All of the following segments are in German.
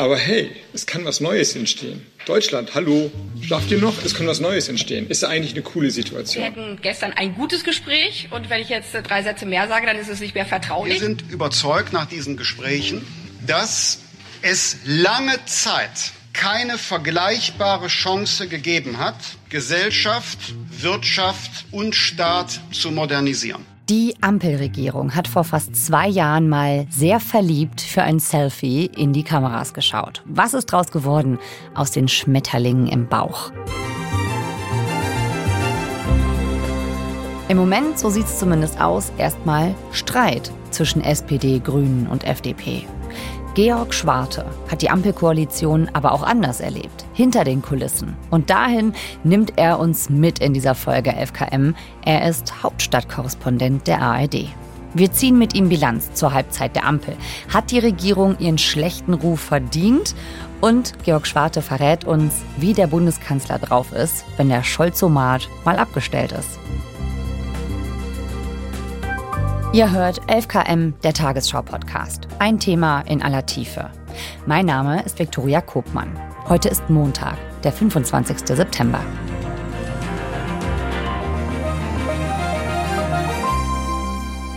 Aber hey, es kann was Neues entstehen. Deutschland, hallo, schlaft ihr noch? Es kann was Neues entstehen. Ist eigentlich eine coole Situation. Wir hatten gestern ein gutes Gespräch und wenn ich jetzt drei Sätze mehr sage, dann ist es nicht mehr vertraulich. Wir sind überzeugt nach diesen Gesprächen, dass es lange Zeit keine vergleichbare Chance gegeben hat, Gesellschaft, Wirtschaft und Staat zu modernisieren. Die Ampelregierung hat vor fast zwei Jahren mal sehr verliebt für ein Selfie in die Kameras geschaut. Was ist draus geworden aus den Schmetterlingen im Bauch? Im Moment, so sieht es zumindest aus, erstmal Streit zwischen SPD, Grünen und FDP. Georg Schwarte hat die Ampelkoalition aber auch anders erlebt, hinter den Kulissen. Und dahin nimmt er uns mit in dieser Folge 11KM. Er ist Hauptstadtkorrespondent der ARD. Wir ziehen mit ihm Bilanz zur Halbzeit der Ampel. Hat die Regierung ihren schlechten Ruf verdient? Und Georg Schwarte verrät uns, wie der Bundeskanzler drauf ist, wenn der Scholzomat mal abgestellt ist. Ihr hört 11KM, der Tagesschau-Podcast. Ein Thema in aller Tiefe. Mein Name ist Viktoria Kobmann. Heute ist Montag, der 25. September.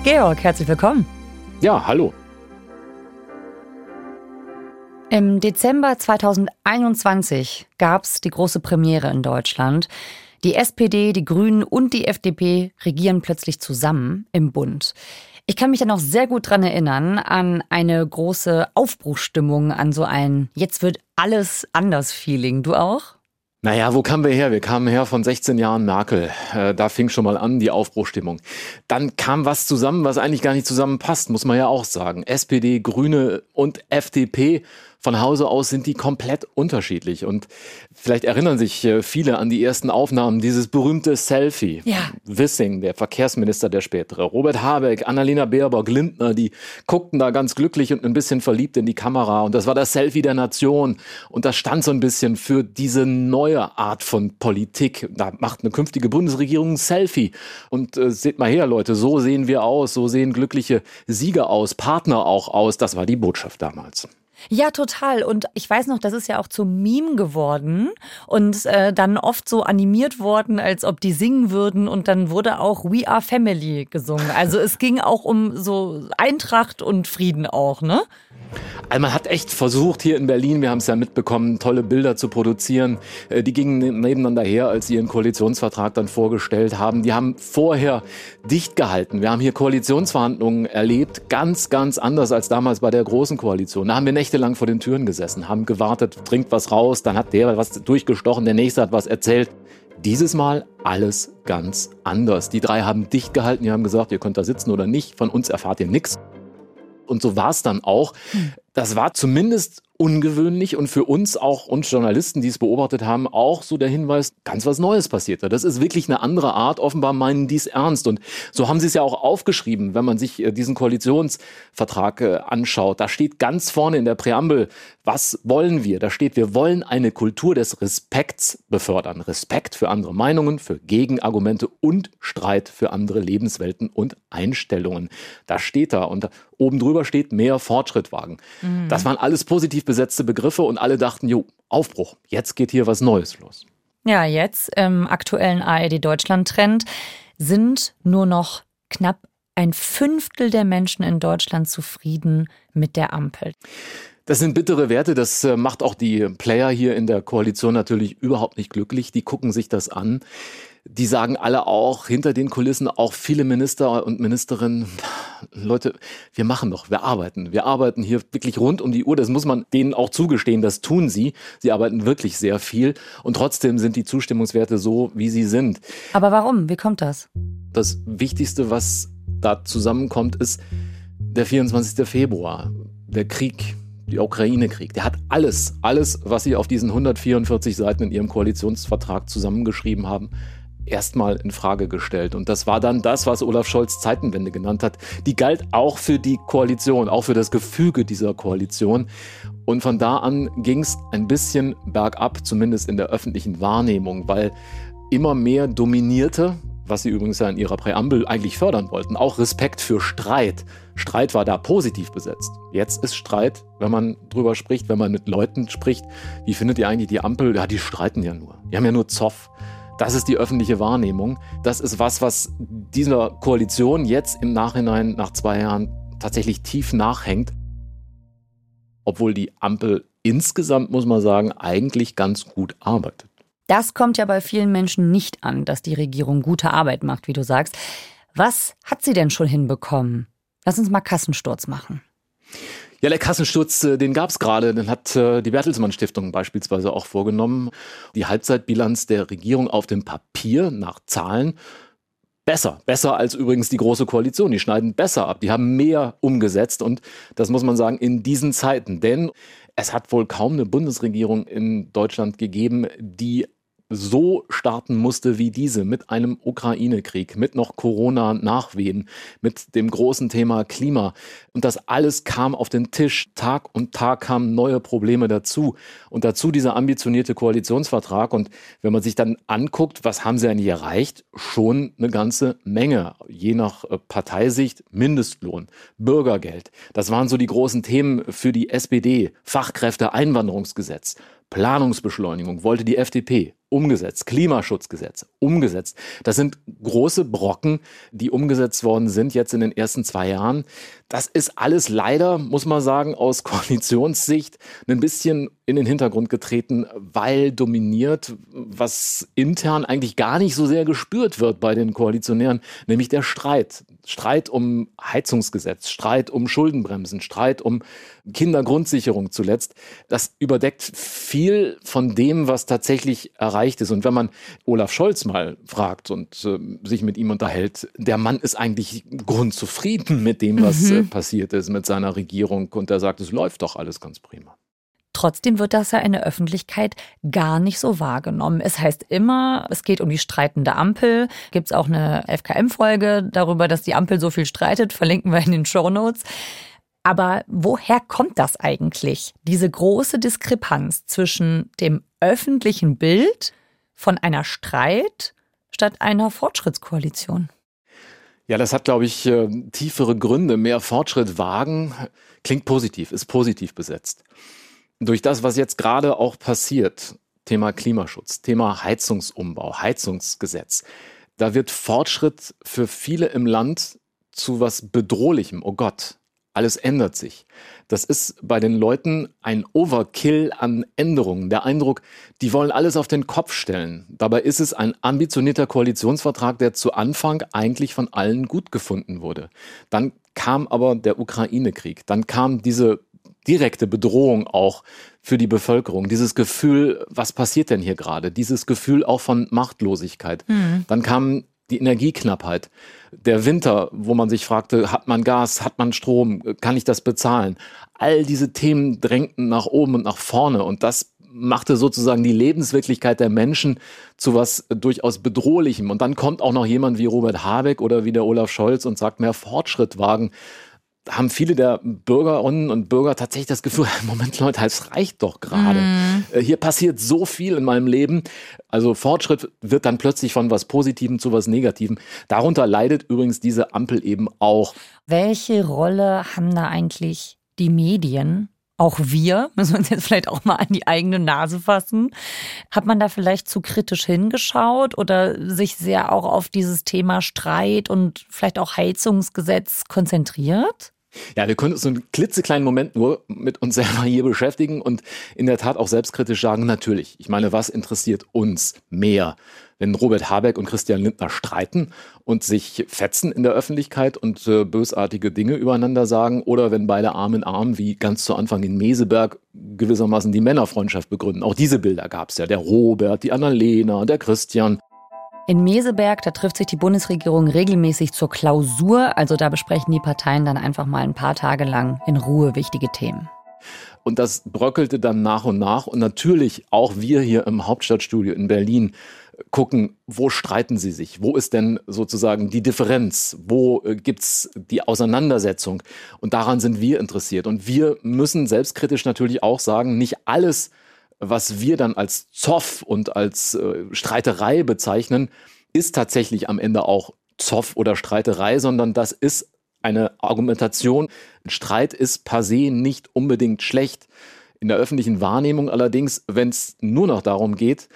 Georg, herzlich willkommen. Ja, hallo. Im Dezember 2021 gab es die große Premiere in Deutschland. Die SPD, die Grünen und die FDP regieren plötzlich zusammen im Bund. Ich kann mich dann noch sehr gut dran erinnern an eine große Aufbruchstimmung, an so ein Jetzt wird alles anders Feeling. Du auch? Naja, wo kamen wir her? Wir kamen her von 16 Jahren Merkel. Äh, da fing schon mal an die Aufbruchstimmung. Dann kam was zusammen, was eigentlich gar nicht zusammenpasst, muss man ja auch sagen. SPD, Grüne und FDP von Hause aus sind die komplett unterschiedlich. Und vielleicht erinnern sich äh, viele an die ersten Aufnahmen, dieses berühmte Selfie. Ja. Wissing, der Verkehrsminister der spätere, Robert Habeck, Annalena Baerbock, Lindner, die guckten da ganz glücklich und ein bisschen verliebt in die Kamera. Und das war das Selfie der Nation. Und das stand so ein bisschen für diese neue Art von Politik. Da macht eine künftige Bundesregierung ein Selfie. Und äh, seht mal her, Leute, so sehen wir aus, so sehen glückliche Sieger aus, Partner auch aus. Das war die Botschaft damals. Ja, total. Und ich weiß noch, das ist ja auch zum Meme geworden und äh, dann oft so animiert worden, als ob die singen würden. Und dann wurde auch We Are Family gesungen. Also es ging auch um so Eintracht und Frieden auch, ne? Also man hat echt versucht, hier in Berlin, wir haben es ja mitbekommen, tolle Bilder zu produzieren. Äh, die gingen ne-, nebeneinander her, als sie ihren Koalitionsvertrag dann vorgestellt haben. Die haben vorher dicht gehalten. Wir haben hier Koalitionsverhandlungen erlebt, ganz, ganz anders als damals bei der Großen Koalition. Da haben wir nächtelang vor den Türen gesessen, haben gewartet, trinkt was raus, dann hat der was durchgestochen, der nächste hat was erzählt. Dieses Mal alles ganz anders. Die drei haben dicht gehalten, die haben gesagt, ihr könnt da sitzen oder nicht, von uns erfahrt ihr nichts. Und so war es dann auch. Hm. Das war zumindest ungewöhnlich und für uns auch, uns Journalisten, die es beobachtet haben, auch so der Hinweis, ganz was Neues passiert da. Das ist wirklich eine andere Art. Offenbar meinen die es ernst. Und so haben sie es ja auch aufgeschrieben, wenn man sich äh, diesen Koalitionsvertrag äh, anschaut. Da steht ganz vorne in der Präambel, was wollen wir? Da steht, wir wollen eine Kultur des Respekts befördern. Respekt für andere Meinungen, für Gegenargumente und Streit für andere Lebenswelten und Einstellungen. Da steht da. Und oben drüber steht mehr Fortschritt wagen. Mhm. Das waren alles positiv besetzte Begriffe und alle dachten, jo, Aufbruch, jetzt geht hier was Neues los. Ja, jetzt im aktuellen ARD Deutschland-Trend sind nur noch knapp ein Fünftel der Menschen in Deutschland zufrieden mit der Ampel. Das sind bittere Werte, das äh, macht auch die Player hier in der Koalition natürlich überhaupt nicht glücklich. Die gucken sich das an. Die sagen alle auch hinter den Kulissen, auch viele Minister und Ministerinnen, Leute, wir machen doch, wir arbeiten. Wir arbeiten hier wirklich rund um die Uhr. Das muss man denen auch zugestehen, das tun sie. Sie arbeiten wirklich sehr viel und trotzdem sind die Zustimmungswerte so, wie sie sind. Aber warum? Wie kommt das? Das Wichtigste, was da zusammenkommt, ist der 24. Februar, der Krieg, der Ukraine-Krieg. Der hat alles, alles, was sie auf diesen 144 Seiten in ihrem Koalitionsvertrag zusammengeschrieben haben, erstmal in Frage gestellt. Und das war dann das, was Olaf Scholz Zeitenwende genannt hat. Die galt auch für die Koalition, auch für das Gefüge dieser Koalition. Und von da an ging es ein bisschen bergab, zumindest in der öffentlichen Wahrnehmung, weil immer mehr dominierte was sie übrigens ja in ihrer Präambel eigentlich fördern wollten, auch Respekt für Streit. Streit war da positiv besetzt. Jetzt ist Streit, wenn man drüber spricht, wenn man mit Leuten spricht, wie findet ihr eigentlich die Ampel? Ja, die streiten ja nur. Die haben ja nur Zoff. Das ist die öffentliche Wahrnehmung. Das ist was, was dieser Koalition jetzt im Nachhinein nach zwei Jahren tatsächlich tief nachhängt. Obwohl die Ampel insgesamt, muss man sagen, eigentlich ganz gut arbeitet. Das kommt ja bei vielen Menschen nicht an, dass die Regierung gute Arbeit macht, wie du sagst. Was hat sie denn schon hinbekommen? Lass uns mal Kassensturz machen. Ja, der Kassensturz, äh, den gab es gerade. Den hat äh, die Bertelsmann Stiftung beispielsweise auch vorgenommen. Die Halbzeitbilanz der Regierung auf dem Papier nach Zahlen besser. Besser als übrigens die Große Koalition. Die schneiden besser ab. Die haben mehr umgesetzt. Und das muss man sagen, in diesen Zeiten. Denn es hat wohl kaum eine Bundesregierung in Deutschland gegeben, die so starten musste wie diese mit einem Ukraine-Krieg, mit noch Corona-Nachwehen, mit dem großen Thema Klima. Und das alles kam auf den Tisch. Tag und Tag kamen neue Probleme dazu. Und dazu dieser ambitionierte Koalitionsvertrag. Und wenn man sich dann anguckt, was haben sie eigentlich erreicht? Schon eine ganze Menge. Je nach äh, Parteisicht Mindestlohn, Bürgergeld. Das waren so die großen Themen für die SPD. Fachkräfte, Einwanderungsgesetz. Planungsbeschleunigung wollte die FDP umgesetzt, Klimaschutzgesetz umgesetzt. Das sind große Brocken, die umgesetzt worden sind jetzt in den ersten zwei Jahren. Das ist alles leider, muss man sagen, aus Koalitionssicht ein bisschen in den Hintergrund getreten, weil dominiert, was intern eigentlich gar nicht so sehr gespürt wird bei den Koalitionären, nämlich der Streit. Streit um Heizungsgesetz, Streit um Schuldenbremsen, Streit um Kindergrundsicherung zuletzt. Das überdeckt viel von dem, was tatsächlich erreicht ist. Und wenn man Olaf Scholz mal fragt und äh, sich mit ihm unterhält, der Mann ist eigentlich grundzufrieden mit dem, was mhm. äh, passiert ist mit seiner Regierung. Und er sagt, es läuft doch alles ganz prima. Trotzdem wird das ja in der Öffentlichkeit gar nicht so wahrgenommen. Es heißt immer, es geht um die streitende Ampel. Gibt es auch eine FKM-Folge darüber, dass die Ampel so viel streitet, verlinken wir in den Show Notes. Aber woher kommt das eigentlich? Diese große Diskrepanz zwischen dem öffentlichen Bild von einer Streit statt einer Fortschrittskoalition? Ja, das hat, glaube ich, äh, tiefere Gründe. Mehr Fortschritt wagen klingt positiv, ist positiv besetzt durch das, was jetzt gerade auch passiert, Thema Klimaschutz, Thema Heizungsumbau, Heizungsgesetz, da wird Fortschritt für viele im Land zu was Bedrohlichem. Oh Gott, alles ändert sich. Das ist bei den Leuten ein Overkill an Änderungen. Der Eindruck, die wollen alles auf den Kopf stellen. Dabei ist es ein ambitionierter Koalitionsvertrag, der zu Anfang eigentlich von allen gut gefunden wurde. Dann kam aber der Ukraine-Krieg. Dann kam diese direkte Bedrohung auch für die Bevölkerung. Dieses Gefühl, was passiert denn hier gerade? Dieses Gefühl auch von Machtlosigkeit. Mhm. Dann kam die Energieknappheit, der Winter, wo man sich fragte, hat man Gas, hat man Strom, kann ich das bezahlen? All diese Themen drängten nach oben und nach vorne und das machte sozusagen die Lebenswirklichkeit der Menschen zu was durchaus bedrohlichem. Und dann kommt auch noch jemand wie Robert Habeck oder wie der Olaf Scholz und sagt, mehr Fortschritt wagen haben viele der Bürgerinnen und Bürger tatsächlich das Gefühl, Moment Leute, es reicht doch gerade. Mm. Hier passiert so viel in meinem Leben. Also Fortschritt wird dann plötzlich von was Positivem zu was Negativem. Darunter leidet übrigens diese Ampel eben auch. Welche Rolle haben da eigentlich die Medien? Auch wir, müssen wir uns jetzt vielleicht auch mal an die eigene Nase fassen. Hat man da vielleicht zu kritisch hingeschaut oder sich sehr auch auf dieses Thema Streit und vielleicht auch Heizungsgesetz konzentriert? Ja, wir können uns so einen klitzekleinen Moment nur mit uns selber hier beschäftigen und in der Tat auch selbstkritisch sagen, natürlich. Ich meine, was interessiert uns mehr? Wenn Robert Habeck und Christian Lindner streiten und sich fetzen in der Öffentlichkeit und äh, bösartige Dinge übereinander sagen oder wenn beide Arm in Arm, wie ganz zu Anfang in Meseberg, gewissermaßen die Männerfreundschaft begründen. Auch diese Bilder gab es ja. Der Robert, die Annalena, der Christian. In Meseberg, da trifft sich die Bundesregierung regelmäßig zur Klausur, also da besprechen die Parteien dann einfach mal ein paar Tage lang in Ruhe wichtige Themen. Und das bröckelte dann nach und nach. Und natürlich auch wir hier im Hauptstadtstudio in Berlin gucken, wo streiten sie sich? Wo ist denn sozusagen die Differenz? Wo äh, gibt's die Auseinandersetzung? Und daran sind wir interessiert. Und wir müssen selbstkritisch natürlich auch sagen, nicht alles was wir dann als Zoff und als äh, Streiterei bezeichnen, ist tatsächlich am Ende auch Zoff oder Streiterei, sondern das ist eine Argumentation. Ein Streit ist per se nicht unbedingt schlecht. In der öffentlichen Wahrnehmung allerdings, wenn es nur noch darum geht,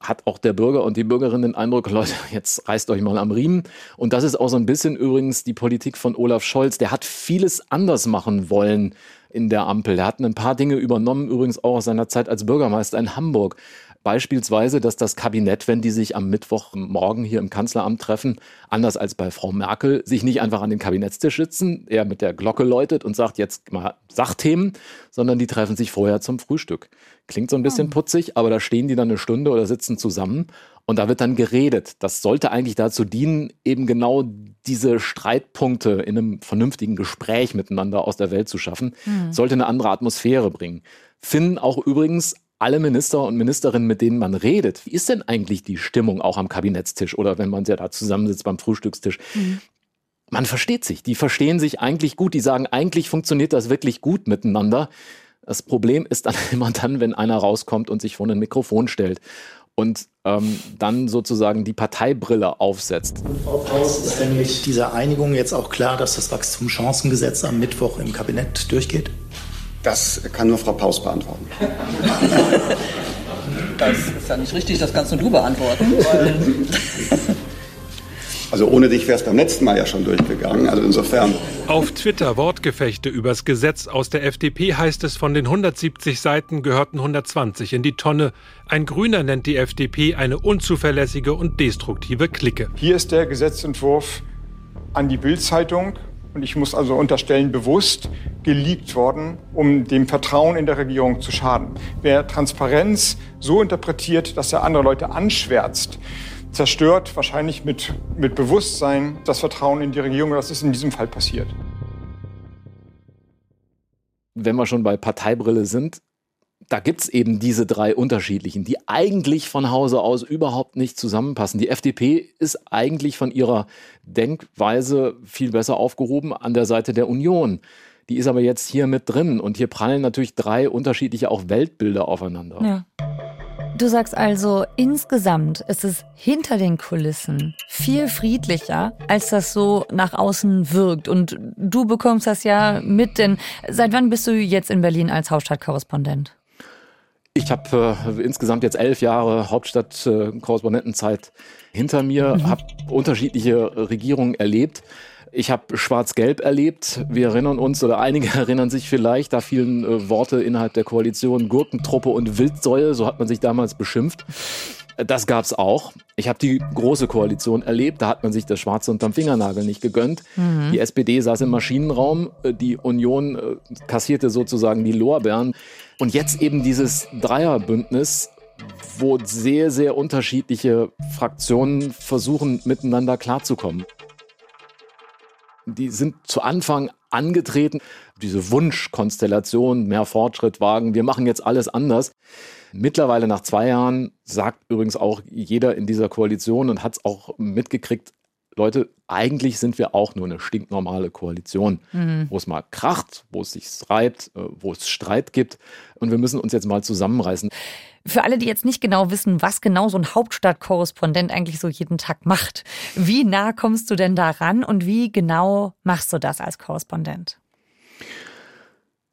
hat auch der Bürger und die Bürgerin den Eindruck, Leute, jetzt reißt euch mal am Riemen. Und das ist auch so ein bisschen übrigens die Politik von Olaf Scholz. Der hat vieles anders machen wollen in der Ampel. Der hat ein paar Dinge übernommen, übrigens auch aus seiner Zeit als Bürgermeister in Hamburg. Beispielsweise, dass das Kabinett, wenn die sich am Mittwochmorgen hier im Kanzleramt treffen, anders als bei Frau Merkel, sich nicht einfach an den Kabinettstisch sitzen, er mit der Glocke läutet und sagt jetzt mal Sachthemen, sondern die treffen sich vorher zum Frühstück. Klingt so ein bisschen oh. putzig, aber da stehen die dann eine Stunde oder sitzen zusammen und da wird dann geredet. Das sollte eigentlich dazu dienen, eben genau diese Streitpunkte in einem vernünftigen Gespräch miteinander aus der Welt zu schaffen. Mhm. Sollte eine andere Atmosphäre bringen. Finden auch übrigens alle Minister und Ministerinnen, mit denen man redet, wie ist denn eigentlich die Stimmung auch am Kabinettstisch oder wenn man ja da zusammensitzt beim Frühstückstisch? Mhm. Man versteht sich, die verstehen sich eigentlich gut, die sagen, eigentlich funktioniert das wirklich gut miteinander. Das Problem ist dann immer dann, wenn einer rauskommt und sich vor ein Mikrofon stellt und ähm, dann sozusagen die Parteibrille aufsetzt. Frau Paus, ist denn mit dieser Einigung jetzt auch klar, dass das Wachstumschancengesetz am Mittwoch im Kabinett durchgeht? Das kann nur Frau Paus beantworten. Das ist ja nicht richtig, das kannst nur du beantworten. Also ohne dich wäre es beim letzten Mal ja schon durchgegangen. Also insofern. Auf Twitter Wortgefechte übers Gesetz aus der FDP heißt es, von den 170 Seiten gehörten 120 in die Tonne. Ein Grüner nennt die FDP eine unzuverlässige und destruktive Clique. Hier ist der Gesetzentwurf an die Bild-Zeitung und ich muss also unterstellen, bewusst geleakt worden, um dem Vertrauen in der Regierung zu schaden. Wer Transparenz so interpretiert, dass er andere Leute anschwärzt, zerstört wahrscheinlich mit, mit Bewusstsein das Vertrauen in die Regierung. Das ist in diesem Fall passiert. Wenn wir schon bei Parteibrille sind, da gibt es eben diese drei unterschiedlichen, die eigentlich von Hause aus überhaupt nicht zusammenpassen. Die FDP ist eigentlich von ihrer Denkweise viel besser aufgehoben an der Seite der Union. Die ist aber jetzt hier mit drin und hier prallen natürlich drei unterschiedliche auch Weltbilder aufeinander. Ja. Du sagst also, insgesamt ist es hinter den Kulissen viel friedlicher, als das so nach außen wirkt. Und du bekommst das ja mit, denn seit wann bist du jetzt in Berlin als Hauptstadtkorrespondent? Ich habe äh, insgesamt jetzt elf Jahre Hauptstadt-Korrespondentenzeit äh, hinter mir, mhm. habe unterschiedliche Regierungen erlebt. Ich habe Schwarz-Gelb erlebt. Wir erinnern uns, oder einige erinnern sich vielleicht, da fielen äh, Worte innerhalb der Koalition Gurkentruppe und Wildsäue, so hat man sich damals beschimpft. Das gab's auch. Ich habe die große Koalition erlebt, da hat man sich das Schwarze unterm Fingernagel nicht gegönnt. Mhm. Die SPD saß im Maschinenraum, äh, die Union äh, kassierte sozusagen die Lorbeeren. Und jetzt eben dieses Dreierbündnis, wo sehr, sehr unterschiedliche Fraktionen versuchen, miteinander klarzukommen. Die sind zu Anfang angetreten, diese Wunschkonstellation, mehr Fortschritt wagen, wir machen jetzt alles anders. Mittlerweile nach zwei Jahren sagt übrigens auch jeder in dieser Koalition und hat es auch mitgekriegt, Leute, eigentlich sind wir auch nur eine stinknormale Koalition, mhm. wo es mal kracht, wo es sich reibt, äh, wo es Streit gibt. Und wir müssen uns jetzt mal zusammenreißen. Für alle, die jetzt nicht genau wissen, was genau so ein Hauptstadtkorrespondent eigentlich so jeden Tag macht, wie nah kommst du denn daran und wie genau machst du das als Korrespondent?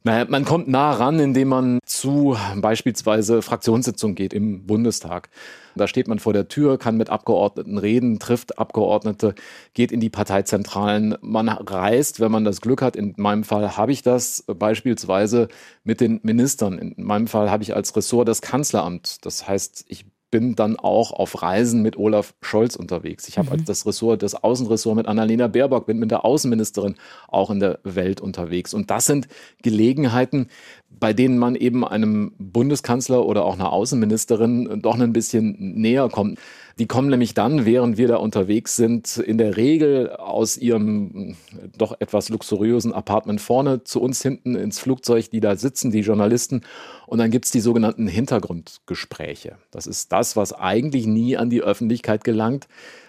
Naja, man kommt nah ran, indem man zu beispielsweise Fraktionssitzungen geht im Bundestag. Da steht man vor der Tür, kann mit Abgeordneten reden, trifft Abgeordnete, geht in die Parteizentralen. Man reist, wenn man das Glück hat. In meinem Fall habe ich das beispielsweise mit den Ministern. In meinem Fall habe ich als Ressort das Kanzleramt. Das heißt, ich bin dann auch auf Reisen mit Olaf Scholz unterwegs. Ich habe mhm. als das Ressort, das Außenressort mit Annalena Baerbock, bin mit der Außenministerin auch in der Welt unterwegs. Und das sind Gelegenheiten, bei denen man eben einem Bundeskanzler oder auch einer Außenministerin doch ein bisschen näher kommt. Die kommen nämlich dann, während wir da unterwegs sind, in der Regel aus ihrem doch etwas luxuriösen Apartment vorne zu uns hinten ins Flugzeug, die da sitzen, die Journalisten. Und dann gibt's die sogenannten Hintergrundgespräche. Das ist das, was eigentlich nie an die Öffentlichkeit gelangt,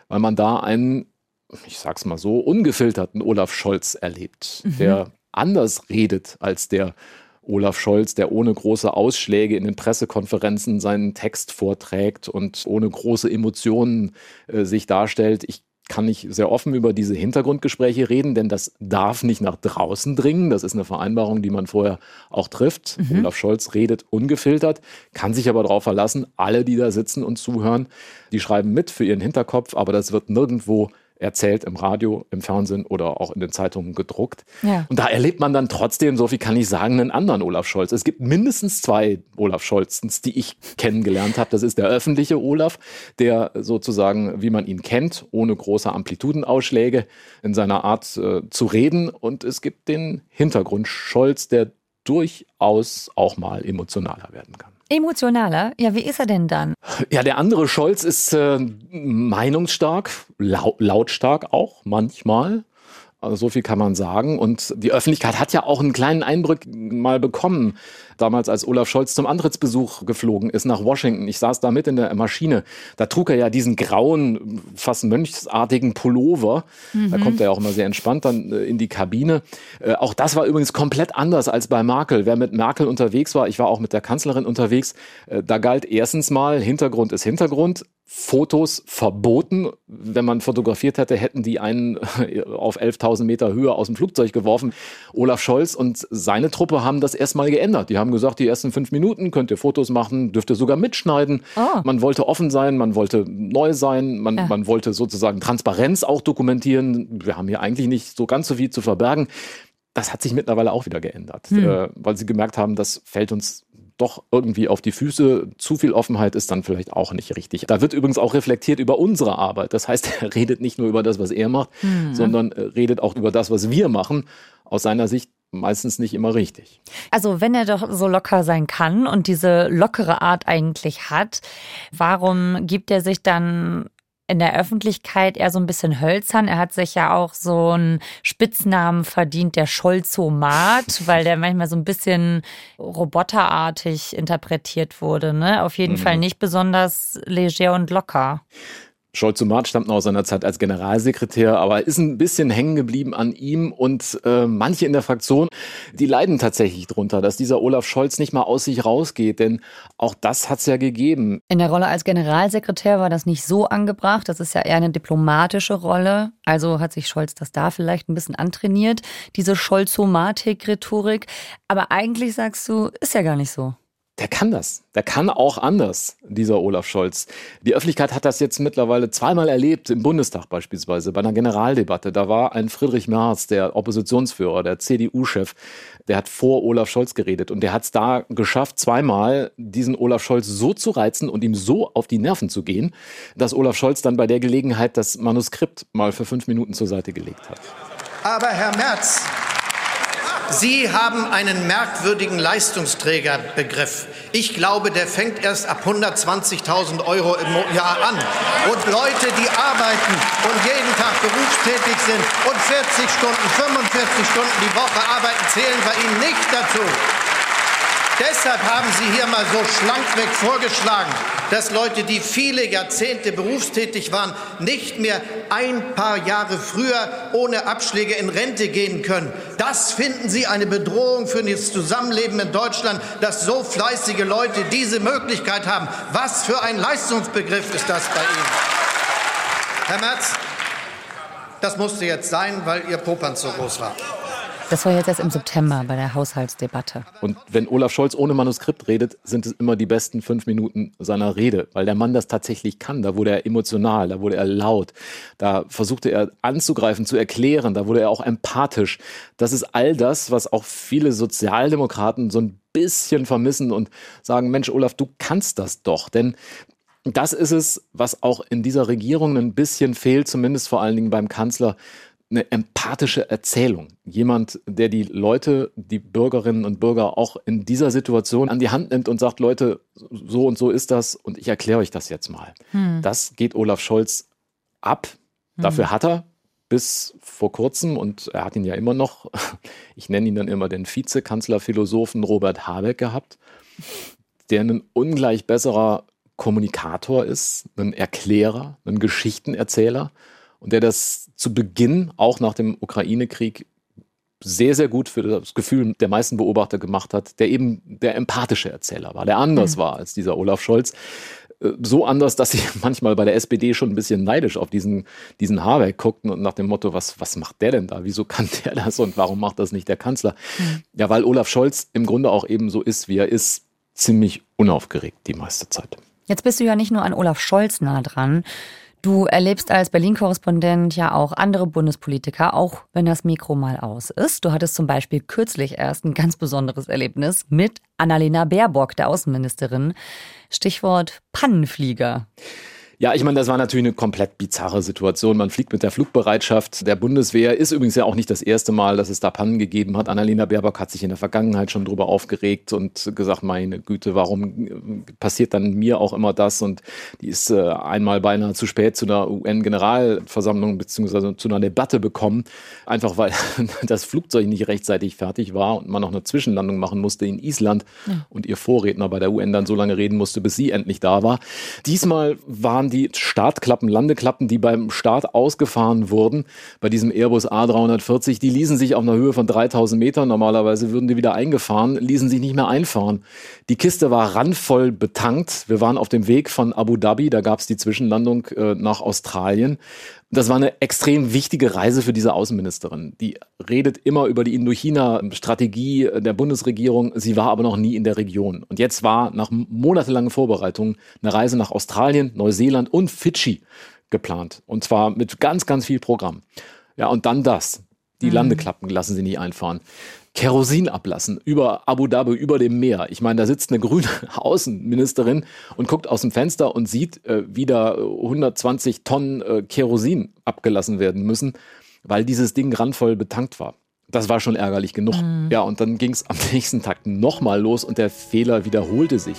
weil man da einen, ich sag's mal so, ungefilterten Olaf Scholz erlebt, mhm. der anders redet als der Olaf Scholz, der ohne große Ausschläge in den Pressekonferenzen seinen Text vorträgt und ohne große Emotionen äh, sich darstellt. Ich kann nicht sehr offen über diese Hintergrundgespräche reden, denn das darf nicht nach draußen dringen. Das ist eine Vereinbarung, die man vorher auch trifft. Mhm. Olaf Scholz redet ungefiltert, kann sich aber darauf verlassen, alle, die da sitzen und zuhören, die schreiben mit für ihren Hinterkopf, aber das wird nirgendwo erzählt im Radio, im Fernsehen oder auch in den Zeitungen gedruckt. Ja. Und da erlebt man dann trotzdem, so viel kann ich sagen, einen anderen Olaf Scholz. Es gibt mindestens zwei Olaf Scholzens, die ich kennengelernt habe. Das ist der öffentliche Olaf, der sozusagen, wie man ihn kennt, ohne große Amplitudenausschläge in seiner Art äh, zu reden. Und es gibt den Hintergrund Scholz, der durchaus auch mal emotionaler werden kann. Emotionaler? Ja, wie ist er denn dann? Ja, der andere Scholz ist äh, meinungsstark, lau lautstark auch manchmal. Also so viel kann man sagen. Und die Öffentlichkeit hat ja auch einen kleinen Einblick mal bekommen, damals als Olaf Scholz zum Antrittsbesuch geflogen ist nach Washington. Ich saß da mit in der Maschine. Da trug er ja diesen grauen, fast mönchsartigen Pullover. Mhm. Da kommt er ja auch immer sehr entspannt dann äh, in die Kabine. Äh, auch das war übrigens komplett anders als bei Merkel. Wer mit Merkel unterwegs war, ich war auch mit der Kanzlerin unterwegs, äh, da galt erstens mal, Hintergrund ist Hintergrund. Fotos verboten. Wenn man fotografiert hätte, hätten die einen auf 11.000 Meter Höhe aus dem Flugzeug geworfen. Olaf Scholz und seine Truppe haben das erstmal geändert. Die haben gesagt, die ersten fünf Minuten könnt ihr Fotos machen, dürft ihr sogar mitschneiden. Oh. Man wollte offen sein, man wollte neu sein, man, ja. man wollte sozusagen Transparenz auch dokumentieren. Wir haben hier eigentlich nicht so ganz so viel zu verbergen. Das hat sich mittlerweile auch wieder geändert, hm. äh, weil sie gemerkt haben, das fällt uns doch irgendwie auf die Füße. Zu viel Offenheit ist dann vielleicht auch nicht richtig. Da wird übrigens auch reflektiert über unsere Arbeit. Das heißt, er redet nicht nur über das, was er macht, mhm. sondern äh, redet auch über das, was wir machen. Aus seiner Sicht meistens nicht immer richtig. Also wenn er doch so locker sein kann und diese lockere Art eigentlich hat, warum gibt er sich dann in der Öffentlichkeit eher so ein bisschen hölzern. Er hat sich ja auch so einen Spitznamen verdient, der Scholzomat, weil der manchmal so ein bisschen roboterartig interpretiert wurde. Ne? Auf jeden mhm. Fall nicht besonders leger und locker. Scholz-Sumat stammt noch aus seiner Zeit als Generalsekretär, aber ist ein bisschen hängen geblieben an ihm und äh, manche in der Fraktion, die leiden tatsächlich drunter, dass dieser Olaf Scholz nicht mal aus sich rausgeht, denn auch das hat es ja gegeben. In der Rolle als Generalsekretär war das nicht so angebracht, das ist ja eher eine diplomatische Rolle, also hat sich Scholz das da vielleicht ein bisschen antrainiert, diese Scholzomatik-Rhetorik, aber eigentlich sagst du, ist ja gar nicht so der kann das. Der kann auch anders, dieser Olaf Scholz. Die Öffentlichkeit hat das jetzt mittlerweile zweimal erlebt, im Bundestag beispielsweise, bei einer Generaldebatte. Da war ein Friedrich Merz, der Oppositionsführer, der CDU-Chef, der hat vor Olaf Scholz geredet. Und der hat es da geschafft, zweimal diesen Olaf Scholz so zu reizen und ihm so auf die Nerven zu gehen, dass Olaf Scholz dann bei der Gelegenheit das Manuskript mal für fünf Minuten zur Seite gelegt hat. Aber Herr Merz, Sie haben einen merkwürdigen Leistungsträgerbegriff. Ich glaube, der fängt erst ab 120.000 Euro im Jahr an. Und Leute, die arbeiten und jeden Tag berufstätig sind und 40 Stunden, 45 Stunden die Woche arbeiten, zählen bei Ihnen nicht dazu. Deshalb haben Sie hier mal so schlankweg vorgeschlagen, dass Leute, die viele Jahrzehnte berufstätig waren, nicht mehr ein paar Jahre früher ohne Abschläge in Rente gehen können. Das finden Sie eine Bedrohung für das Zusammenleben in Deutschland, dass so fleißige Leute diese Möglichkeit haben. Was für ein Leistungsbegriff ist das bei Ihnen? Herr Merz, das musste jetzt sein, weil Ihr Popanz so groß war. Das war jetzt erst im September bei der Haushaltsdebatte. Und wenn Olaf Scholz ohne Manuskript redet, sind es immer die besten fünf Minuten seiner Rede, weil der Mann das tatsächlich kann. Da wurde er emotional, da wurde er laut, da versuchte er anzugreifen, zu erklären, da wurde er auch empathisch. Das ist all das, was auch viele Sozialdemokraten so ein bisschen vermissen und sagen, Mensch, Olaf, du kannst das doch. Denn das ist es, was auch in dieser Regierung ein bisschen fehlt, zumindest vor allen Dingen beim Kanzler eine empathische Erzählung. Jemand, der die Leute, die Bürgerinnen und Bürger auch in dieser Situation an die Hand nimmt und sagt, Leute, so und so ist das und ich erkläre euch das jetzt mal. Hm. Das geht Olaf Scholz ab. Hm. Dafür hat er bis vor kurzem, und er hat ihn ja immer noch, ich nenne ihn dann immer den Vizekanzlerphilosophen Robert Habeck gehabt, der ein ungleich besserer Kommunikator ist, ein Erklärer, ein Geschichtenerzähler und der das zu Beginn, auch nach dem Ukraine-Krieg, sehr, sehr gut für das Gefühl der meisten Beobachter gemacht hat, der eben der empathische Erzähler war, der anders mhm. war als dieser Olaf Scholz. Äh, so anders, dass sie manchmal bei der SPD schon ein bisschen neidisch auf diesen, diesen Habeck guckten und nach dem Motto, was, was macht der denn da? Wieso kann der das und warum macht das nicht der Kanzler? Mhm. Ja, weil Olaf Scholz im Grunde auch eben so ist, wie er ist, ziemlich unaufgeregt die meiste Zeit. Jetzt bist du ja nicht nur an Olaf Scholz nah dran. Du erlebst als Berlin-Korrespondent ja auch andere Bundespolitiker, auch wenn das Mikro mal aus ist. Du hattest zum Beispiel kürzlich erst ein ganz besonderes Erlebnis mit Annalena Baerbock, der Außenministerin. Stichwort Pannenflieger. Ja, ich meine, das war natürlich eine komplett bizarre Situation. Man fliegt mit der Flugbereitschaft der Bundeswehr. Ist übrigens ja auch nicht das erste Mal, dass es da Pannen gegeben hat. Annalena Baerbock hat sich in der Vergangenheit schon drüber aufgeregt und gesagt, meine Güte, warum passiert dann mir auch immer das? Und die ist äh, einmal beinahe zu spät zu einer UN-Generalversammlung beziehungsweise zu einer Debatte bekommen. Einfach weil das Flugzeug nicht rechtzeitig fertig war und man noch eine Zwischenlandung machen musste in Island ja. und ihr Vorredner bei der UN dann so lange reden musste, bis sie endlich da war. Diesmal waren waren die Startklappen, Landeklappen, die beim Start ausgefahren wurden, bei diesem Airbus A340, die ließen sich auf einer Höhe von 3000 Metern, normalerweise würden die wieder eingefahren, ließen sich nicht mehr einfahren. Die Kiste war randvoll betankt. Wir waren auf dem Weg von Abu Dhabi, da gab es die Zwischenlandung äh, nach Australien. Das war eine extrem wichtige Reise für diese Außenministerin. Die redet immer über die Indochina-Strategie der Bundesregierung. Sie war aber noch nie in der Region. Und jetzt war nach monatelangen Vorbereitungen eine Reise nach Australien, Neuseeland und Fidschi geplant. Und zwar mit ganz, ganz viel Programm. Ja, und dann das. Die mhm. Landeklappen lassen sie nicht einfahren. Kerosin ablassen über Abu Dhabi, über dem Meer. Ich meine, da sitzt eine grüne Außenministerin und guckt aus dem Fenster und sieht, äh, wie da 120 Tonnen äh, Kerosin abgelassen werden müssen, weil dieses Ding randvoll betankt war. Das war schon ärgerlich genug. Mhm. Ja, und dann ging es am nächsten Tag nochmal los und der Fehler wiederholte sich.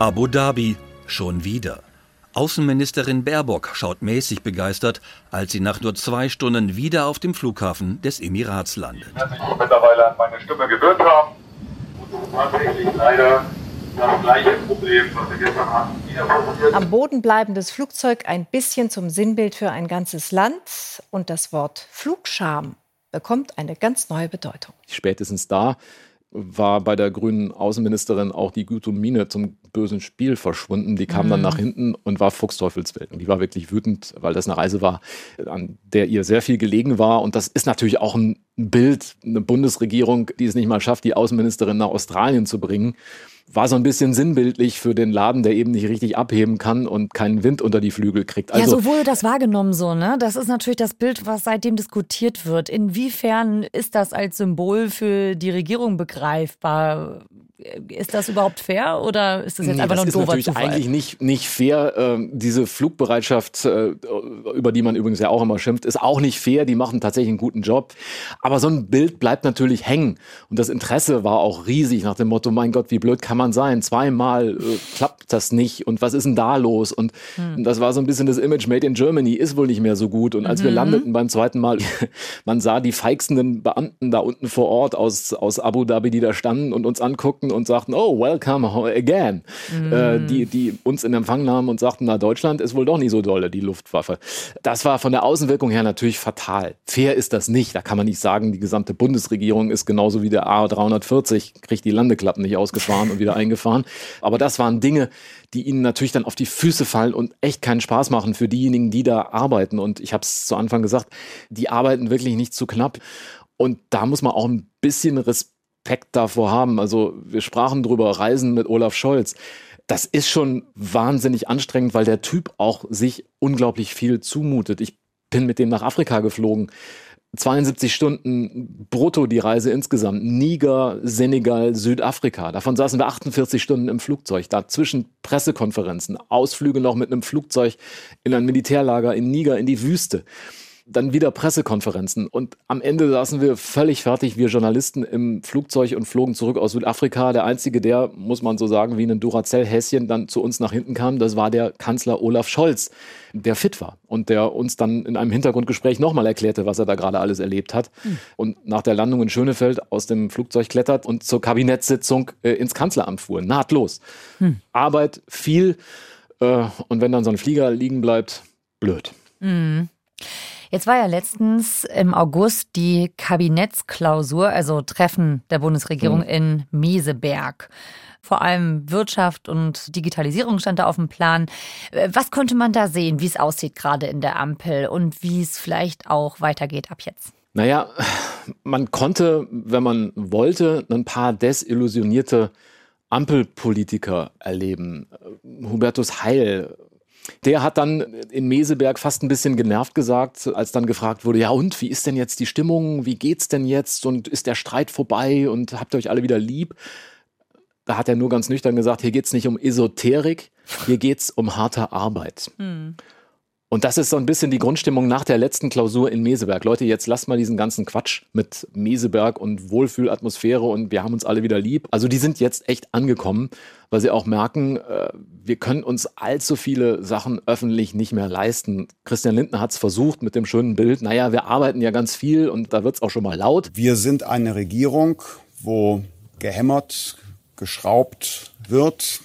Abu Dhabi, schon wieder. Außenministerin Baerbock schaut mäßig begeistert, als sie nach nur zwei Stunden wieder auf dem Flughafen des Emirats landet. Sich mittlerweile an meine Stimme gewöhnt haben. Und tatsächlich leider das gleiche Problem, was wir gestern hatten, wieder passiert. Am Boden bleibendes Flugzeug ein bisschen zum Sinnbild für ein ganzes Land. Und das Wort Flugscham bekommt eine ganz neue Bedeutung. Spätestens da war bei der grünen Außenministerin auch die gute Miene zum bösen Spiel verschwunden. Die kam mhm. dann nach hinten und war Fuchsteufelswild. Und die war wirklich wütend, weil das eine Reise war, an der ihr sehr viel gelegen war. Und das ist natürlich auch ein Bild, eine Bundesregierung, die es nicht mal schafft, die Außenministerin nach Australien zu bringen war so ein bisschen sinnbildlich für den Laden, der eben nicht richtig abheben kann und keinen Wind unter die Flügel kriegt. Also, ja, so wurde das wahrgenommen so, ne? Das ist natürlich das Bild, was seitdem diskutiert wird. Inwiefern ist das als Symbol für die Regierung begreifbar? Ist das überhaupt fair oder ist das jetzt nee, einfach nur ein doofer Das ist natürlich eigentlich nicht, nicht fair. Ähm, diese Flugbereitschaft, äh, über die man übrigens ja auch immer schimpft, ist auch nicht fair. Die machen tatsächlich einen guten Job. Aber so ein Bild bleibt natürlich hängen. Und das Interesse war auch riesig nach dem Motto, mein Gott, wie blöd kann man sein? Zweimal äh, klappt das nicht. Und was ist denn da los? Und hm. das war so ein bisschen das Image Made in Germany, ist wohl nicht mehr so gut. Und als mhm. wir landeten beim zweiten Mal, man sah die feigsten Beamten da unten vor Ort aus, aus Abu Dhabi, die da standen und uns anguckten und sagten, oh, welcome again. Mm. Äh, die, die uns in Empfang nahmen und sagten, na, Deutschland ist wohl doch nicht so dolle, die Luftwaffe. Das war von der Außenwirkung her natürlich fatal. Fair ist das nicht. Da kann man nicht sagen, die gesamte Bundesregierung ist genauso wie der A340, kriegt die Landeklappen nicht ausgefahren und wieder eingefahren. Aber das waren Dinge, die ihnen natürlich dann auf die Füße fallen und echt keinen Spaß machen für diejenigen, die da arbeiten. Und ich habe es zu Anfang gesagt, die arbeiten wirklich nicht zu knapp. Und da muss man auch ein bisschen Respekt Respekt davor haben. Also wir sprachen drüber, Reisen mit Olaf Scholz. Das ist schon wahnsinnig anstrengend, weil der Typ auch sich unglaublich viel zumutet. Ich bin mit dem nach Afrika geflogen. 72 Stunden brutto die Reise insgesamt. Niger, Senegal, Südafrika. Davon saßen wir 48 Stunden im Flugzeug. Dazwischen Pressekonferenzen, Ausflüge noch mit einem Flugzeug in ein Militärlager in Niger in die Wüste dann wieder Pressekonferenzen. Und am Ende saßen wir völlig fertig, wir Journalisten im Flugzeug und flogen zurück aus Südafrika. Der einzige, der, muss man so sagen, wie ein Duracell-Häschen dann zu uns nach hinten kam, das war der Kanzler Olaf Scholz, der fit war und der uns dann in einem Hintergrundgespräch nochmal erklärte, was er da gerade alles erlebt hat. Mhm. Und nach der Landung in Schönefeld aus dem Flugzeug klettert und zur Kabinettssitzung äh, ins Kanzleramt fuhr. Nahtlos. Mhm. Arbeit viel. Äh, und wenn dann so ein Flieger liegen bleibt, blöd. Mhm. Jetzt war ja letztens im August die Kabinettsklausur, also Treffen der Bundesregierung mhm. in Meseberg. Vor allem Wirtschaft und Digitalisierung stand da auf dem Plan. Was konnte man da sehen, wie es aussieht gerade in der Ampel und wie es vielleicht auch weitergeht ab jetzt? Naja, man konnte, wenn man wollte, ein paar desillusionierte Ampelpolitiker erleben. Hubertus Heil, der hat dann in Meseberg fast ein bisschen genervt gesagt, als dann gefragt wurde, ja und, wie ist denn jetzt die Stimmung, wie geht's denn jetzt und ist der Streit vorbei und habt ihr euch alle wieder lieb? Da hat er nur ganz nüchtern gesagt, hier geht's nicht um Esoterik, hier geht's um harte Arbeit. Hm. Und das ist so ein bisschen die Grundstimmung nach der letzten Klausur in Meseberg. Leute, jetzt lasst mal diesen ganzen Quatsch mit Meseberg und Wohlfühlatmosphäre und wir haben uns alle wieder lieb. Also die sind jetzt echt angekommen, weil sie auch merken, äh, wir können uns allzu viele Sachen öffentlich nicht mehr leisten. Christian Lindner hat es versucht mit dem schönen Bild. Naja, wir arbeiten ja ganz viel und da wird es auch schon mal laut. Wir sind eine Regierung, wo gehämmert, geschraubt wird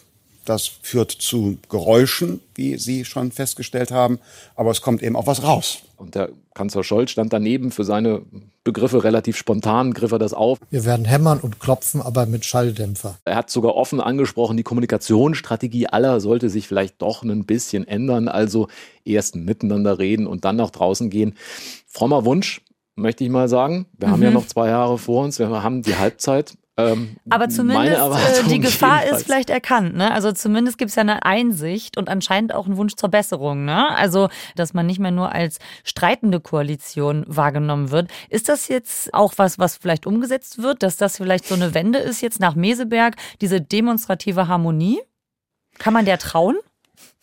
das führt zu Geräuschen, wie Sie schon festgestellt haben, aber es kommt eben auch was raus. Und der Kanzler Scholz stand daneben für seine Begriffe relativ spontan, griff er das auf. Wir werden hämmern und klopfen, aber mit Schalldämpfer. Er hat sogar offen angesprochen, die Kommunikationsstrategie aller sollte sich vielleicht doch ein bisschen ändern. Also erst miteinander reden und dann nach draußen gehen. Frommer Wunsch, möchte ich mal sagen. Wir mhm. haben ja mhm. noch zwei Jahre vor uns. Wir haben die Halbzeit. Ähm, Aber zumindest äh, die Gefahr jedenfalls. ist vielleicht erkannt. Ne? Also zumindest gibt es ja eine Einsicht und anscheinend auch einen Wunsch zur Besserung. Ne? Also, dass man nicht mehr nur als streitende Koalition wahrgenommen wird. Ist das jetzt auch was, was vielleicht umgesetzt wird, dass das vielleicht so eine Wende ist jetzt nach Meseberg, diese demonstrative Harmonie? Kann man der trauen?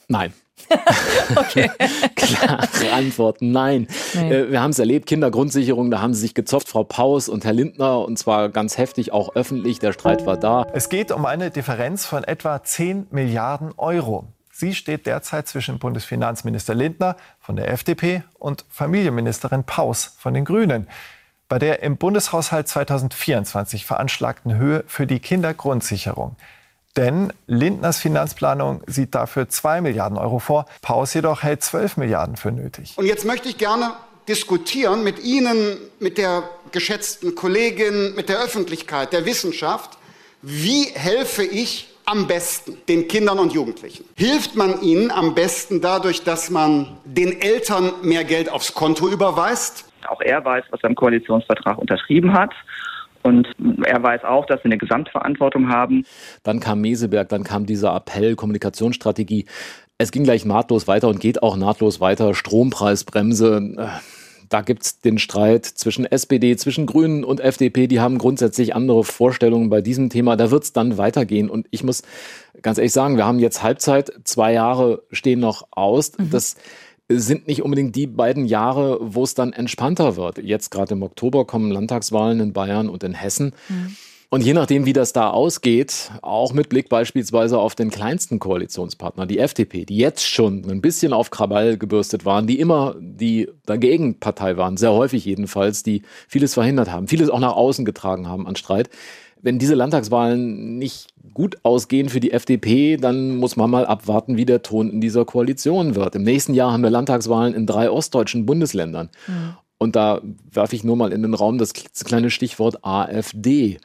Nein. okay. Klare Antwort, nein. Nee. Äh, wir haben es erlebt, Kindergrundsicherung, da haben sie sich gezopft, Frau Paus und Herr Lindner, und zwar ganz heftig, auch öffentlich, der Streit war da. Es geht um eine Differenz von etwa 10 Milliarden Euro. Sie steht derzeit zwischen Bundesfinanzminister Lindner von der FDP und Familienministerin Paus von den Grünen. Bei der im Bundeshaushalt 2024 veranschlagten Höhe für die Kindergrundsicherung. Denn Lindners Finanzplanung sieht dafür 2 Milliarden Euro vor. Paus jedoch hält 12 Milliarden für nötig. Und jetzt möchte ich gerne diskutieren mit Ihnen, mit der geschätzten Kollegin, mit der Öffentlichkeit, der Wissenschaft. Wie helfe ich am besten den Kindern und Jugendlichen? Hilft man ihnen am besten dadurch, dass man den Eltern mehr Geld aufs Konto überweist? Auch er weiß, was er im Koalitionsvertrag unterschrieben hat. Und er weiß auch, dass wir eine Gesamtverantwortung haben. Dann kam Meseberg, dann kam dieser Appell, Kommunikationsstrategie. Es ging gleich nahtlos weiter und geht auch nahtlos weiter. Strompreisbremse. Da gibt es den Streit zwischen SPD, zwischen Grünen und FDP. Die haben grundsätzlich andere Vorstellungen bei diesem Thema. Da wird es dann weitergehen. Und ich muss ganz ehrlich sagen, wir haben jetzt Halbzeit. Zwei Jahre stehen noch aus. Mhm. Das sind nicht unbedingt die beiden Jahre, wo es dann entspannter wird. Jetzt gerade im Oktober kommen Landtagswahlen in Bayern und in Hessen. Mhm. Und je nachdem, wie das da ausgeht, auch mit Blick beispielsweise auf den kleinsten Koalitionspartner, die FDP, die jetzt schon ein bisschen auf Krawall gebürstet waren, die immer die Dagegen-Partei waren, sehr häufig jedenfalls, die vieles verhindert haben, vieles auch nach außen getragen haben an Streit. Wenn diese Landtagswahlen nicht gut ausgehen für die FDP, dann muss man mal abwarten, wie der Ton in dieser Koalition wird. Im nächsten Jahr haben wir Landtagswahlen in drei ostdeutschen Bundesländern. Mhm. Und da werfe ich nur mal in den Raum das kleine Stichwort AfD.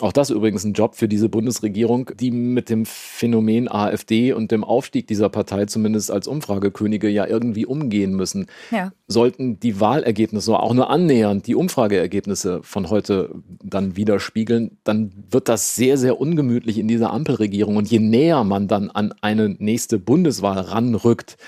Auch das übrigens ein Job für diese Bundesregierung, die mit dem Phänomen AfD und dem Aufstieg dieser Partei zumindest als Umfragekönige ja irgendwie umgehen müssen. Ja. Sollten die Wahlergebnisse auch nur annähernd die Umfrageergebnisse von heute dann widerspiegeln, dann wird das sehr, sehr ungemütlich in dieser Ampelregierung. Und je näher man dann an eine nächste Bundeswahl ranrückt,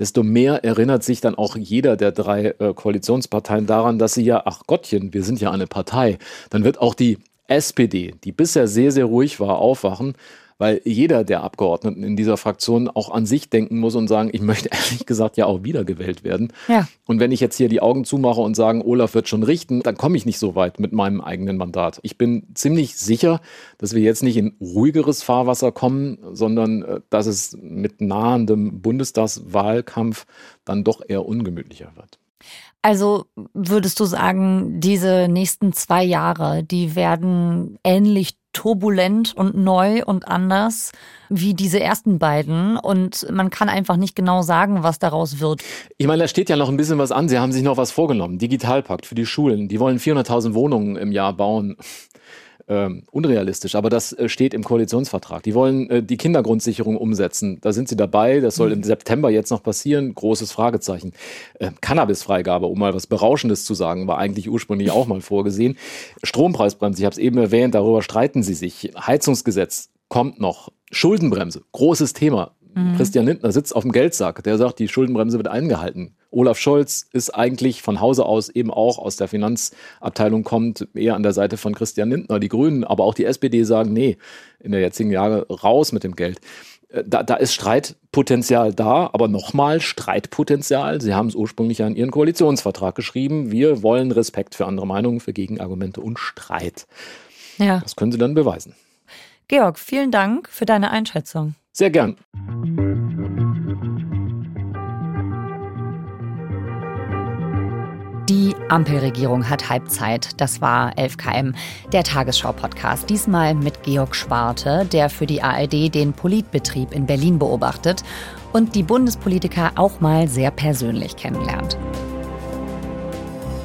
desto mehr erinnert sich dann auch jeder der drei äh, Koalitionsparteien daran, dass sie ja, ach Gottchen, wir sind ja eine Partei. Dann wird auch die SPD, die bisher sehr, sehr ruhig war, aufwachen, weil jeder der Abgeordneten in dieser Fraktion auch an sich denken muss und sagen, ich möchte ehrlich gesagt ja auch wiedergewählt werden. Ja. Und wenn ich jetzt hier die Augen zumache und sagen, Olaf wird schon richten, dann komme ich nicht so weit mit meinem eigenen Mandat. Ich bin ziemlich sicher, dass wir jetzt nicht in ruhigeres Fahrwasser kommen, sondern äh, dass es mit nahendem Bundestagswahlkampf dann doch eher ungemütlicher wird. Also würdest du sagen, diese nächsten zwei Jahre, die werden ähnlich turbulent und neu und anders wie diese ersten beiden und man kann einfach nicht genau sagen, was daraus wird. Ich meine, da steht ja noch ein bisschen was an. Sie haben sich noch was vorgenommen. Digitalpakt für die Schulen. Die wollen 400.000 Wohnungen im Jahr bauen ähm, unrealistisch, aber das äh, steht im Koalitionsvertrag. Die wollen äh, die Kindergrundsicherung umsetzen. Da sind sie dabei. Das soll im September jetzt noch passieren. Großes Fragezeichen. Äh, Cannabisfreigabe, um mal was Berauschendes zu sagen, war eigentlich ursprünglich auch mal vorgesehen. Strompreisbremse, ich habe es eben erwähnt, darüber streiten sie sich. Heizungsgesetz kommt noch. Schuldenbremse, großes Thema. Mhm. Christian Lindner sitzt auf dem Geldsack. Der sagt, die Schuldenbremse wird eingehalten. Olaf Scholz ist eigentlich von Hause aus eben auch aus der Finanzabteilung kommt, eher an der Seite von Christian Lindner. Die Grünen, aber auch die SPD sagen, nee, in der jetzigen Jahre raus mit dem Geld. Äh, da, da ist Streitpotenzial da, aber nochmal Streitpotenzial. Sie haben es ursprünglich ja in Ihren Koalitionsvertrag geschrieben. Wir wollen Respekt für andere Meinungen, für Gegenargumente und Streit. Ja. Das können Sie dann beweisen. Georg, vielen Dank für deine Einschätzung. Sehr gern. Die Ampelregierung hat Halbzeit. Das war 11KM, der Tagesschau-Podcast. Diesmal mit Georg Schwarte, der für die ARD den Politbetrieb in Berlin beobachtet und die Bundespolitiker auch mal sehr persönlich kennenlernt.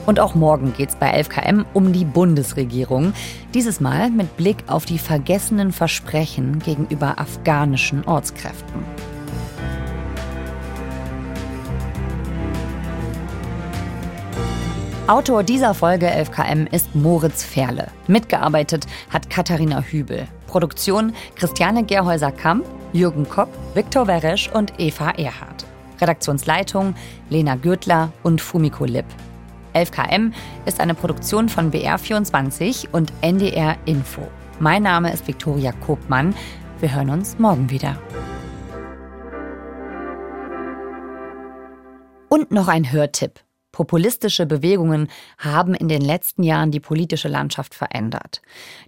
Und auch morgen geht es bei 11KM um die Bundesregierung. Dieses Mal mit Blick auf die vergessenen Versprechen gegenüber afghanischen Ortskräften. Autor dieser Folge 11KM ist Moritz Ferle. Mitgearbeitet hat Katharina Hübel. Produktion Christiane Gerhäuser-Kamp, Jürgen Kopp, Viktor Weresch und Eva Erhardt. Redaktionsleitung Lena Gürtler und Fumiko Lipp. 11KM ist eine Produktion von BR24 und NDR Info. Mein Name ist Viktoria Kopmann. Wir hören uns morgen wieder. Und noch ein Hörtipp. Populistische Bewegungen haben in den letzten Jahren die politische Landschaft verändert.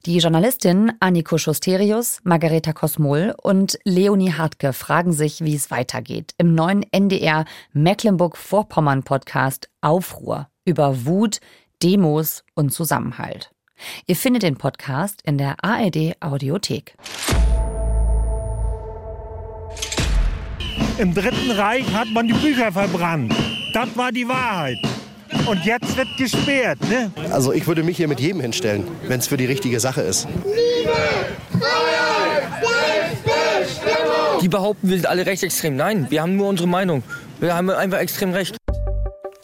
Die Journalistin Anniko Schusterius, Margareta Kosmol und Leonie Hartke fragen sich, wie es weitergeht im neuen NDR Mecklenburg-Vorpommern Podcast Aufruhr über Wut, Demos und Zusammenhalt. Ihr findet den Podcast in der ARD Audiothek. Im Dritten Reich hat man die Bücher verbrannt. Das war die Wahrheit. Und jetzt wird gesperrt. Ne? Also ich würde mich hier mit jedem hinstellen, wenn es für die richtige Sache ist. Liebe, Freiheit, Selbstbestimmung! Die behaupten, wir sind alle rechtsextrem. Nein, wir haben nur unsere Meinung. Wir haben einfach extrem recht.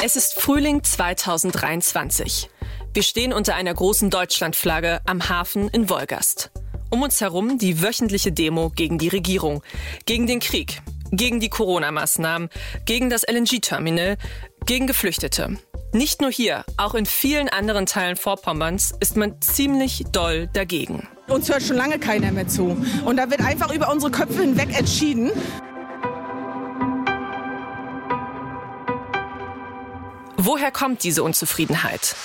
Es ist Frühling 2023. Wir stehen unter einer großen Deutschlandflagge am Hafen in Wolgast. Um uns herum die wöchentliche Demo gegen die Regierung, gegen den Krieg, gegen die Corona-Maßnahmen, gegen das LNG-Terminal, gegen Geflüchtete. Nicht nur hier, auch in vielen anderen Teilen Vorpommerns ist man ziemlich doll dagegen. Uns hört schon lange keiner mehr zu. Und da wird einfach über unsere Köpfe hinweg entschieden. Woher kommt diese Unzufriedenheit?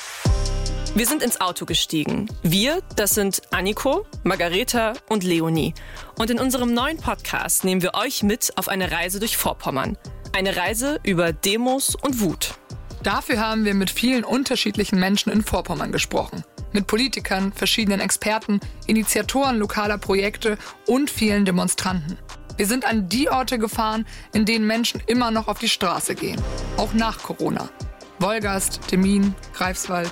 Wir sind ins Auto gestiegen. Wir, das sind Anniko, Margareta und Leonie. Und in unserem neuen Podcast nehmen wir euch mit auf eine Reise durch Vorpommern. Eine Reise über Demos und Wut. Dafür haben wir mit vielen unterschiedlichen Menschen in Vorpommern gesprochen. Mit Politikern, verschiedenen Experten, Initiatoren lokaler Projekte und vielen Demonstranten. Wir sind an die Orte gefahren, in denen Menschen immer noch auf die Straße gehen. Auch nach Corona. Wolgast, Demin, Greifswald.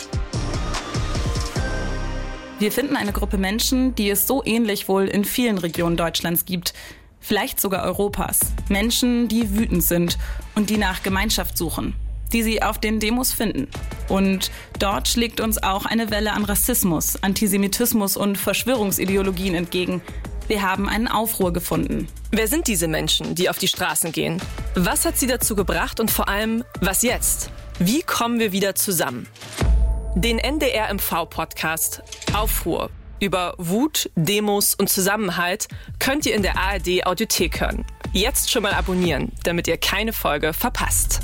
Wir finden eine Gruppe Menschen, die es so ähnlich wohl in vielen Regionen Deutschlands gibt. Vielleicht sogar Europas. Menschen, die wütend sind und die nach Gemeinschaft suchen, die sie auf den Demos finden. Und dort schlägt uns auch eine Welle an Rassismus, Antisemitismus und Verschwörungsideologien entgegen. Wir haben einen Aufruhr gefunden. Wer sind diese Menschen, die auf die Straßen gehen? Was hat sie dazu gebracht und vor allem, was jetzt? Wie kommen wir wieder zusammen? Den NDR MV Podcast Aufruhr über Wut, Demos und Zusammenhalt könnt ihr in der ARD Audiothek hören. Jetzt schon mal abonnieren, damit ihr keine Folge verpasst.